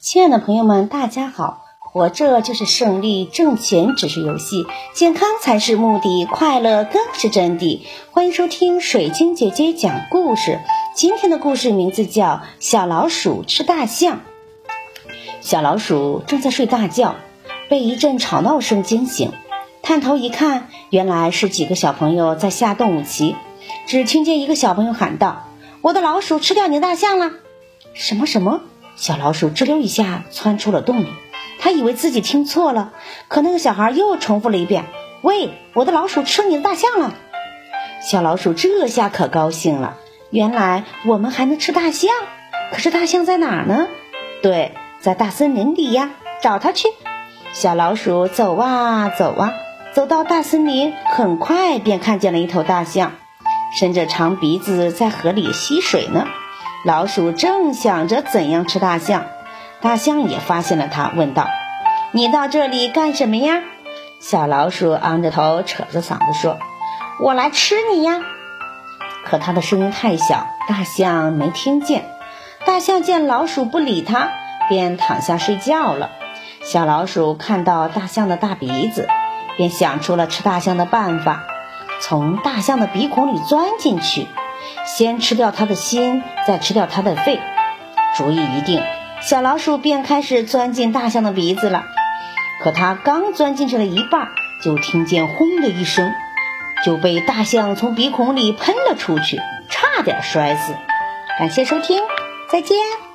亲爱的朋友们，大家好！活着就是胜利，挣钱只是游戏，健康才是目的，快乐更是真谛。欢迎收听水晶姐姐讲故事。今天的故事名字叫《小老鼠吃大象》。小老鼠正在睡大觉，被一阵吵闹声惊醒，探头一看，原来是几个小朋友在下动物棋。只听见一个小朋友喊道：“我的老鼠吃掉你的大象了！”什么什么？小老鼠吱溜一下窜出了洞里，他以为自己听错了，可那个小孩又重复了一遍：“喂，我的老鼠吃你的大象了！”小老鼠这下可高兴了，原来我们还能吃大象。可是大象在哪儿呢？对，在大森林里呀，找它去。小老鼠走啊走啊，走到大森林，很快便看见了一头大象，伸着长鼻子在河里吸水呢。老鼠正想着怎样吃大象，大象也发现了它，问道：“你到这里干什么呀？”小老鼠昂着头，扯着嗓子说：“我来吃你呀！”可它的声音太小，大象没听见。大象见老鼠不理它，便躺下睡觉了。小老鼠看到大象的大鼻子，便想出了吃大象的办法，从大象的鼻孔里钻进去。先吃掉它的心，再吃掉它的肺。主意一定，小老鼠便开始钻进大象的鼻子了。可它刚钻进去了一半，就听见轰的一声，就被大象从鼻孔里喷了出去，差点摔死。感谢收听，再见。